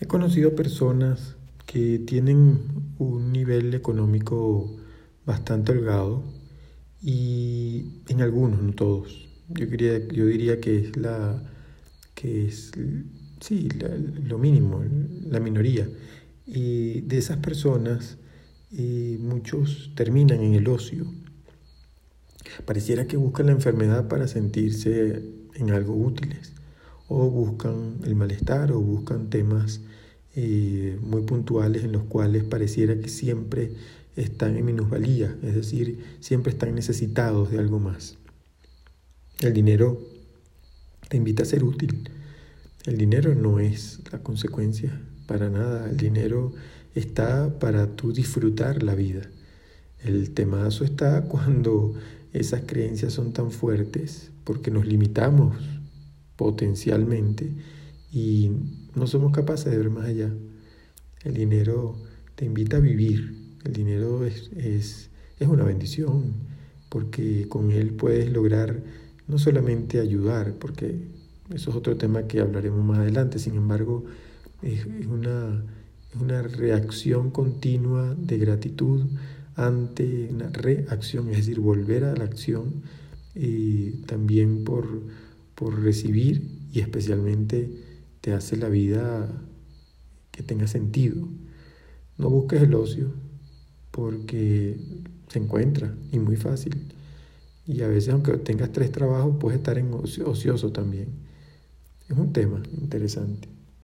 He conocido personas que tienen un nivel económico bastante holgado y en algunos, no todos. Yo, yo diría que es la que es sí, lo mínimo, la minoría. Y de esas personas, eh, muchos terminan en el ocio. Pareciera que buscan la enfermedad para sentirse en algo útiles o buscan el malestar o buscan temas eh, muy puntuales en los cuales pareciera que siempre están en minusvalía, es decir, siempre están necesitados de algo más. El dinero te invita a ser útil. El dinero no es la consecuencia para nada. El dinero está para tú disfrutar la vida. El temazo está cuando esas creencias son tan fuertes porque nos limitamos potencialmente y no somos capaces de ver más allá. El dinero te invita a vivir, el dinero es, es, es una bendición porque con él puedes lograr no solamente ayudar, porque eso es otro tema que hablaremos más adelante, sin embargo, es, una, una reacción continua de gratitud ante una reacción, es decir, volver a la acción y también por por recibir y especialmente te hace la vida que tenga sentido. No busques el ocio porque se encuentra y muy fácil. Y a veces aunque tengas tres trabajos puedes estar en ocioso también. Es un tema interesante.